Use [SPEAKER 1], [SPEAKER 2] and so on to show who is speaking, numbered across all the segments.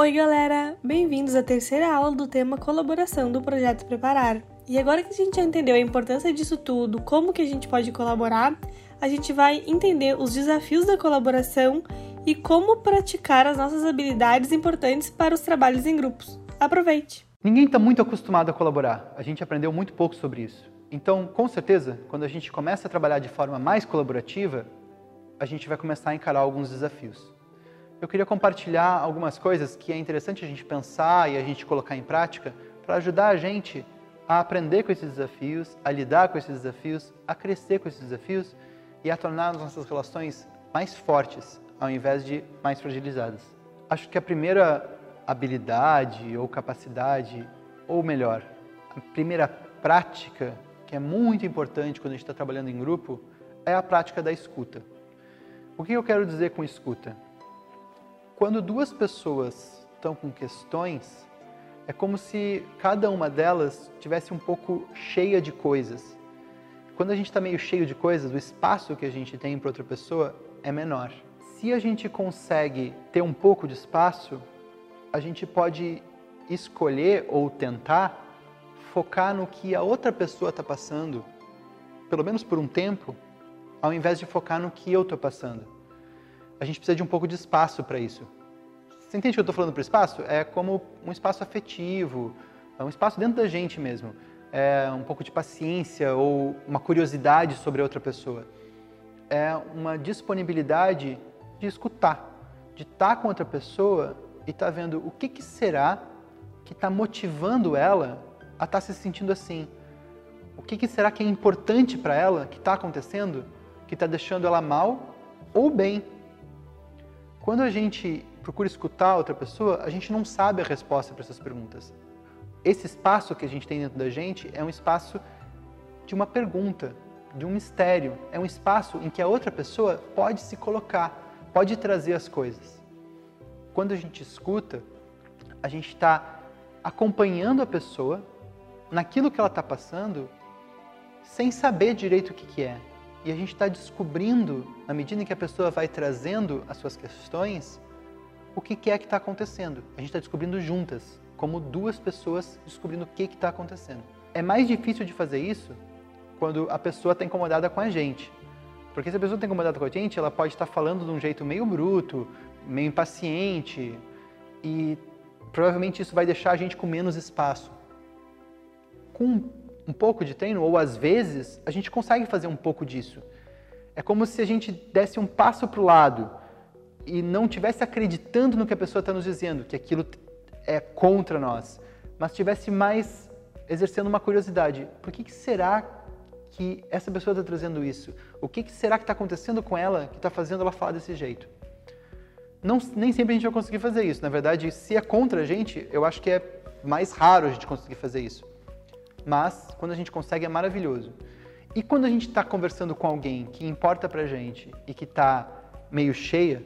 [SPEAKER 1] Oi, galera! Bem-vindos à terceira aula do tema colaboração do projeto Preparar. E agora que a gente já entendeu a importância disso tudo, como que a gente pode colaborar, a gente vai entender os desafios da colaboração e como praticar as nossas habilidades importantes para os trabalhos em grupos. Aproveite!
[SPEAKER 2] Ninguém está muito acostumado a colaborar. A gente aprendeu muito pouco sobre isso. Então, com certeza, quando a gente começa a trabalhar de forma mais colaborativa, a gente vai começar a encarar alguns desafios eu queria compartilhar algumas coisas que é interessante a gente pensar e a gente colocar em prática para ajudar a gente a aprender com esses desafios, a lidar com esses desafios, a crescer com esses desafios e a tornar as nossas relações mais fortes ao invés de mais fragilizadas. Acho que a primeira habilidade ou capacidade, ou melhor, a primeira prática que é muito importante quando a gente está trabalhando em grupo é a prática da escuta. O que eu quero dizer com escuta? Quando duas pessoas estão com questões, é como se cada uma delas tivesse um pouco cheia de coisas. Quando a gente está meio cheio de coisas, o espaço que a gente tem para outra pessoa é menor. Se a gente consegue ter um pouco de espaço, a gente pode escolher ou tentar focar no que a outra pessoa está passando, pelo menos por um tempo, ao invés de focar no que eu estou passando a gente precisa de um pouco de espaço para isso. Você entende o que eu estou falando para espaço? É como um espaço afetivo, é um espaço dentro da gente mesmo. É um pouco de paciência ou uma curiosidade sobre a outra pessoa. É uma disponibilidade de escutar, de estar com outra pessoa e estar tá vendo o que, que será que está motivando ela a estar tá se sentindo assim. O que, que será que é importante para ela que está acontecendo, que está deixando ela mal ou bem quando a gente procura escutar outra pessoa, a gente não sabe a resposta para essas perguntas. Esse espaço que a gente tem dentro da gente é um espaço de uma pergunta, de um mistério. É um espaço em que a outra pessoa pode se colocar, pode trazer as coisas. Quando a gente escuta, a gente está acompanhando a pessoa naquilo que ela está passando, sem saber direito o que, que é e a gente está descobrindo, na medida em que a pessoa vai trazendo as suas questões, o que, que é que está acontecendo. A gente está descobrindo juntas, como duas pessoas descobrindo o que está acontecendo. É mais difícil de fazer isso quando a pessoa está incomodada com a gente. Porque se a pessoa está incomodada com a gente, ela pode estar tá falando de um jeito meio bruto, meio impaciente, e provavelmente isso vai deixar a gente com menos espaço. Com um pouco de treino, ou às vezes, a gente consegue fazer um pouco disso. É como se a gente desse um passo para o lado e não tivesse acreditando no que a pessoa está nos dizendo, que aquilo é contra nós, mas tivesse mais exercendo uma curiosidade. Por que, que será que essa pessoa está trazendo isso? O que, que será que está acontecendo com ela que está fazendo ela falar desse jeito? Não, nem sempre a gente vai conseguir fazer isso. Na verdade, se é contra a gente, eu acho que é mais raro a gente conseguir fazer isso mas quando a gente consegue é maravilhoso. E quando a gente está conversando com alguém que importa pra gente e que está meio cheia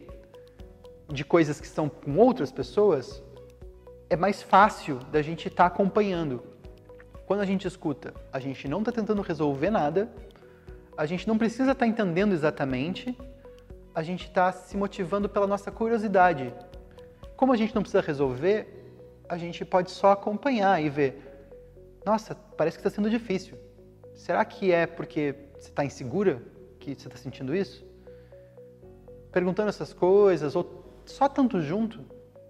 [SPEAKER 2] de coisas que estão com outras pessoas, é mais fácil da gente estar tá acompanhando. Quando a gente escuta, a gente não está tentando resolver nada, a gente não precisa estar tá entendendo exatamente, a gente está se motivando pela nossa curiosidade. Como a gente não precisa resolver, a gente pode só acompanhar e ver nossa, parece que está sendo difícil. Será que é porque você está insegura que você está sentindo isso? Perguntando essas coisas, ou só tanto junto,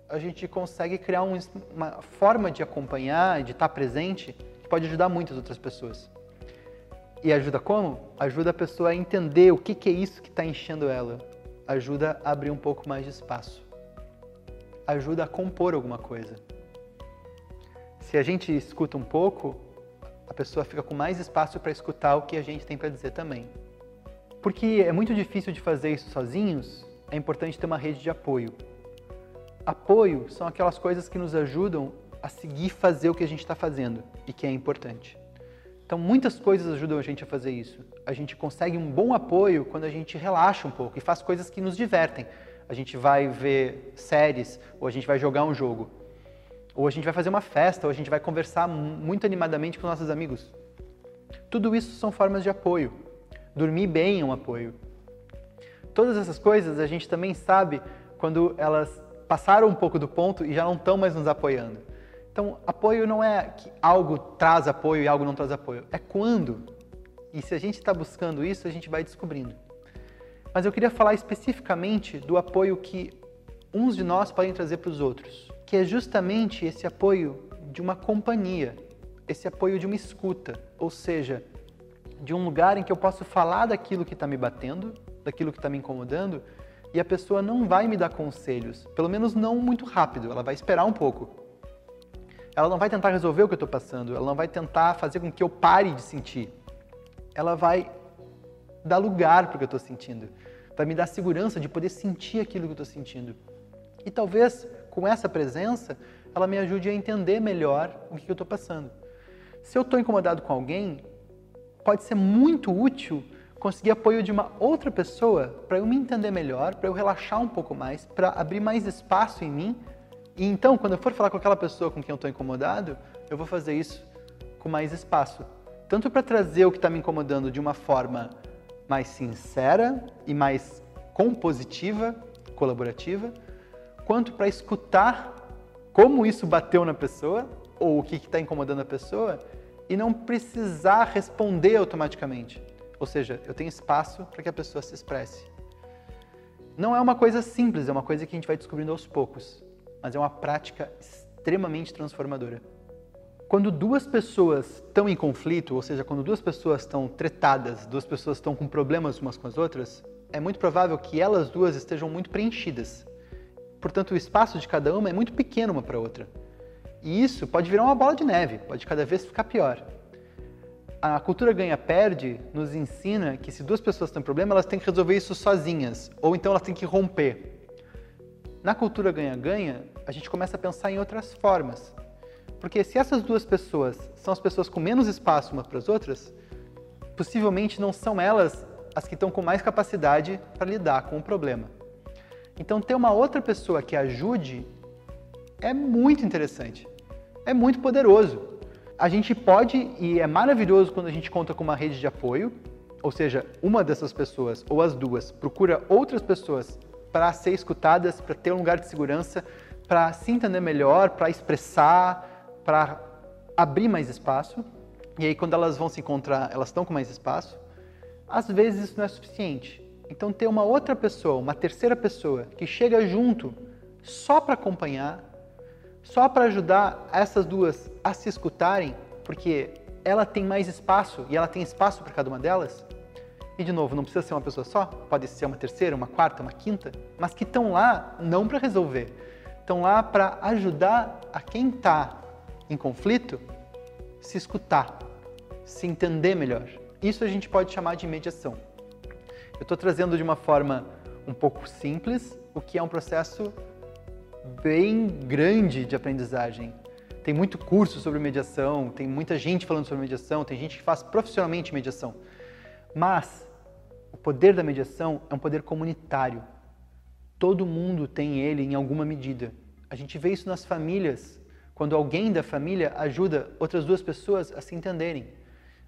[SPEAKER 2] a gente consegue criar um, uma forma de acompanhar, de estar tá presente, que pode ajudar muitas outras pessoas. E ajuda como? Ajuda a pessoa a entender o que, que é isso que está enchendo ela. Ajuda a abrir um pouco mais de espaço. Ajuda a compor alguma coisa se a gente escuta um pouco, a pessoa fica com mais espaço para escutar o que a gente tem para dizer também. Porque é muito difícil de fazer isso sozinhos, é importante ter uma rede de apoio. Apoio são aquelas coisas que nos ajudam a seguir fazer o que a gente está fazendo e que é importante. Então, muitas coisas ajudam a gente a fazer isso. A gente consegue um bom apoio quando a gente relaxa um pouco e faz coisas que nos divertem. A gente vai ver séries ou a gente vai jogar um jogo ou a gente vai fazer uma festa, ou a gente vai conversar muito animadamente com nossos amigos. Tudo isso são formas de apoio. Dormir bem é um apoio. Todas essas coisas a gente também sabe quando elas passaram um pouco do ponto e já não estão mais nos apoiando. Então, apoio não é que algo traz apoio e algo não traz apoio. É quando. E se a gente está buscando isso, a gente vai descobrindo. Mas eu queria falar especificamente do apoio que uns de nós podem trazer para os outros, que é justamente esse apoio de uma companhia, esse apoio de uma escuta, ou seja, de um lugar em que eu posso falar daquilo que está me batendo, daquilo que está me incomodando, e a pessoa não vai me dar conselhos, pelo menos não muito rápido, ela vai esperar um pouco. Ela não vai tentar resolver o que eu estou passando, ela não vai tentar fazer com que eu pare de sentir. Ela vai dar lugar para o que eu estou sentindo, vai me dar segurança de poder sentir aquilo que eu estou sentindo. E talvez com essa presença ela me ajude a entender melhor o que eu estou passando. Se eu estou incomodado com alguém, pode ser muito útil conseguir apoio de uma outra pessoa para eu me entender melhor, para eu relaxar um pouco mais, para abrir mais espaço em mim. E então, quando eu for falar com aquela pessoa com quem eu estou incomodado, eu vou fazer isso com mais espaço. Tanto para trazer o que está me incomodando de uma forma mais sincera e mais compositiva, colaborativa, quanto para escutar como isso bateu na pessoa ou o que está incomodando a pessoa e não precisar responder automaticamente. Ou seja, eu tenho espaço para que a pessoa se expresse. Não é uma coisa simples, é uma coisa que a gente vai descobrindo aos poucos, mas é uma prática extremamente transformadora. Quando duas pessoas estão em conflito, ou seja, quando duas pessoas estão tretadas, duas pessoas estão com problemas umas com as outras, é muito provável que elas duas estejam muito preenchidas. Portanto, o espaço de cada uma é muito pequeno uma para outra. E isso pode virar uma bola de neve, pode cada vez ficar pior. A cultura ganha-perde nos ensina que se duas pessoas têm problema, elas têm que resolver isso sozinhas, ou então elas têm que romper. Na cultura ganha-ganha, a gente começa a pensar em outras formas. Porque se essas duas pessoas são as pessoas com menos espaço umas para as outras, possivelmente não são elas as que estão com mais capacidade para lidar com o problema. Então, ter uma outra pessoa que ajude é muito interessante é muito poderoso. A gente pode, e é maravilhoso quando a gente conta com uma rede de apoio, ou seja, uma dessas pessoas ou as duas procura outras pessoas para ser escutadas, para ter um lugar de segurança, para se entender melhor, para expressar, para abrir mais espaço. E aí, quando elas vão se encontrar, elas estão com mais espaço. Às vezes isso não é suficiente. Então, ter uma outra pessoa, uma terceira pessoa, que chega junto só para acompanhar, só para ajudar essas duas a se escutarem, porque ela tem mais espaço e ela tem espaço para cada uma delas. E de novo, não precisa ser uma pessoa só, pode ser uma terceira, uma quarta, uma quinta, mas que estão lá não para resolver, estão lá para ajudar a quem está em conflito se escutar, se entender melhor. Isso a gente pode chamar de mediação. Eu estou trazendo de uma forma um pouco simples o que é um processo bem grande de aprendizagem. Tem muito curso sobre mediação, tem muita gente falando sobre mediação, tem gente que faz profissionalmente mediação. Mas o poder da mediação é um poder comunitário. Todo mundo tem ele em alguma medida. A gente vê isso nas famílias, quando alguém da família ajuda outras duas pessoas a se entenderem.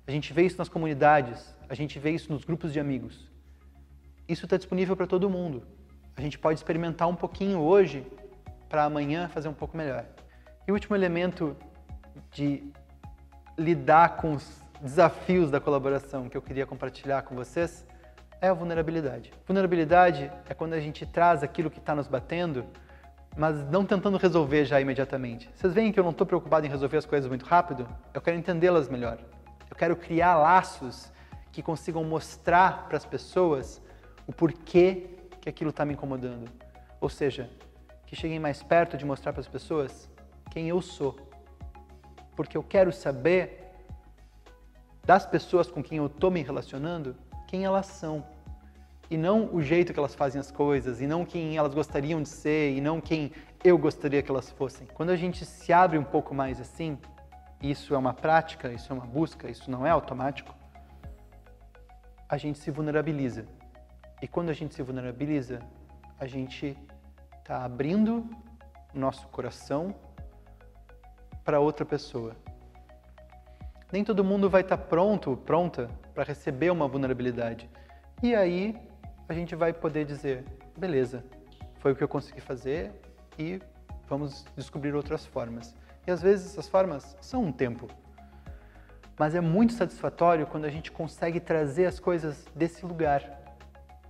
[SPEAKER 2] A gente vê isso nas comunidades, a gente vê isso nos grupos de amigos. Isso está disponível para todo mundo. A gente pode experimentar um pouquinho hoje para amanhã fazer um pouco melhor. E o último elemento de lidar com os desafios da colaboração que eu queria compartilhar com vocês é a vulnerabilidade. Vulnerabilidade é quando a gente traz aquilo que está nos batendo, mas não tentando resolver já imediatamente. Vocês veem que eu não estou preocupado em resolver as coisas muito rápido? Eu quero entendê-las melhor. Eu quero criar laços que consigam mostrar para as pessoas o porquê que aquilo está me incomodando. Ou seja, que cheguem mais perto de mostrar para as pessoas quem eu sou. Porque eu quero saber das pessoas com quem eu estou me relacionando quem elas são. E não o jeito que elas fazem as coisas, e não quem elas gostariam de ser, e não quem eu gostaria que elas fossem. Quando a gente se abre um pouco mais assim, isso é uma prática, isso é uma busca, isso não é automático, a gente se vulnerabiliza. E quando a gente se vulnerabiliza, a gente está abrindo o nosso coração para outra pessoa. Nem todo mundo vai estar tá pronto, pronta para receber uma vulnerabilidade. E aí a gente vai poder dizer, beleza, foi o que eu consegui fazer, e vamos descobrir outras formas. E às vezes essas formas são um tempo. Mas é muito satisfatório quando a gente consegue trazer as coisas desse lugar,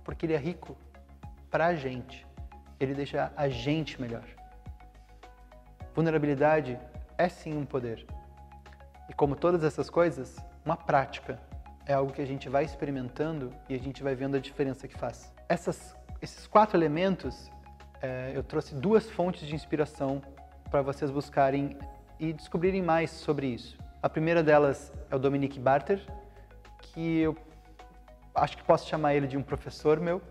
[SPEAKER 2] porque ele é rico para a gente. Ele deixa a gente melhor. Vulnerabilidade é sim um poder. E como todas essas coisas, uma prática é algo que a gente vai experimentando e a gente vai vendo a diferença que faz. Essas, esses quatro elementos, é, eu trouxe duas fontes de inspiração para vocês buscarem e descobrirem mais sobre isso. A primeira delas é o Dominique Barter, que eu acho que posso chamar ele de um professor meu.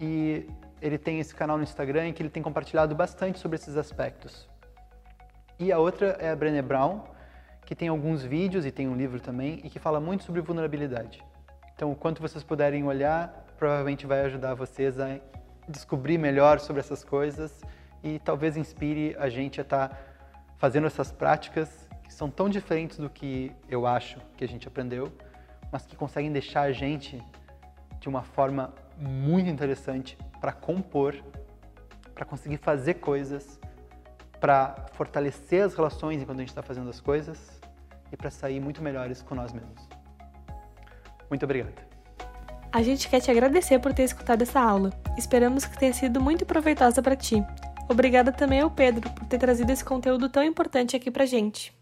[SPEAKER 2] E ele tem esse canal no Instagram em que ele tem compartilhado bastante sobre esses aspectos. E a outra é a Brené Brown, que tem alguns vídeos e tem um livro também e que fala muito sobre vulnerabilidade. Então, o quanto vocês puderem olhar, provavelmente vai ajudar vocês a descobrir melhor sobre essas coisas e talvez inspire a gente a estar tá fazendo essas práticas que são tão diferentes do que eu acho que a gente aprendeu, mas que conseguem deixar a gente de uma forma muito interessante para compor, para conseguir fazer coisas, para fortalecer as relações enquanto a gente está fazendo as coisas e para sair muito melhores com nós mesmos. Muito obrigado.
[SPEAKER 1] A gente quer te agradecer por ter escutado essa aula. Esperamos que tenha sido muito proveitosa para ti. Obrigada também ao Pedro por ter trazido esse conteúdo tão importante aqui pra gente.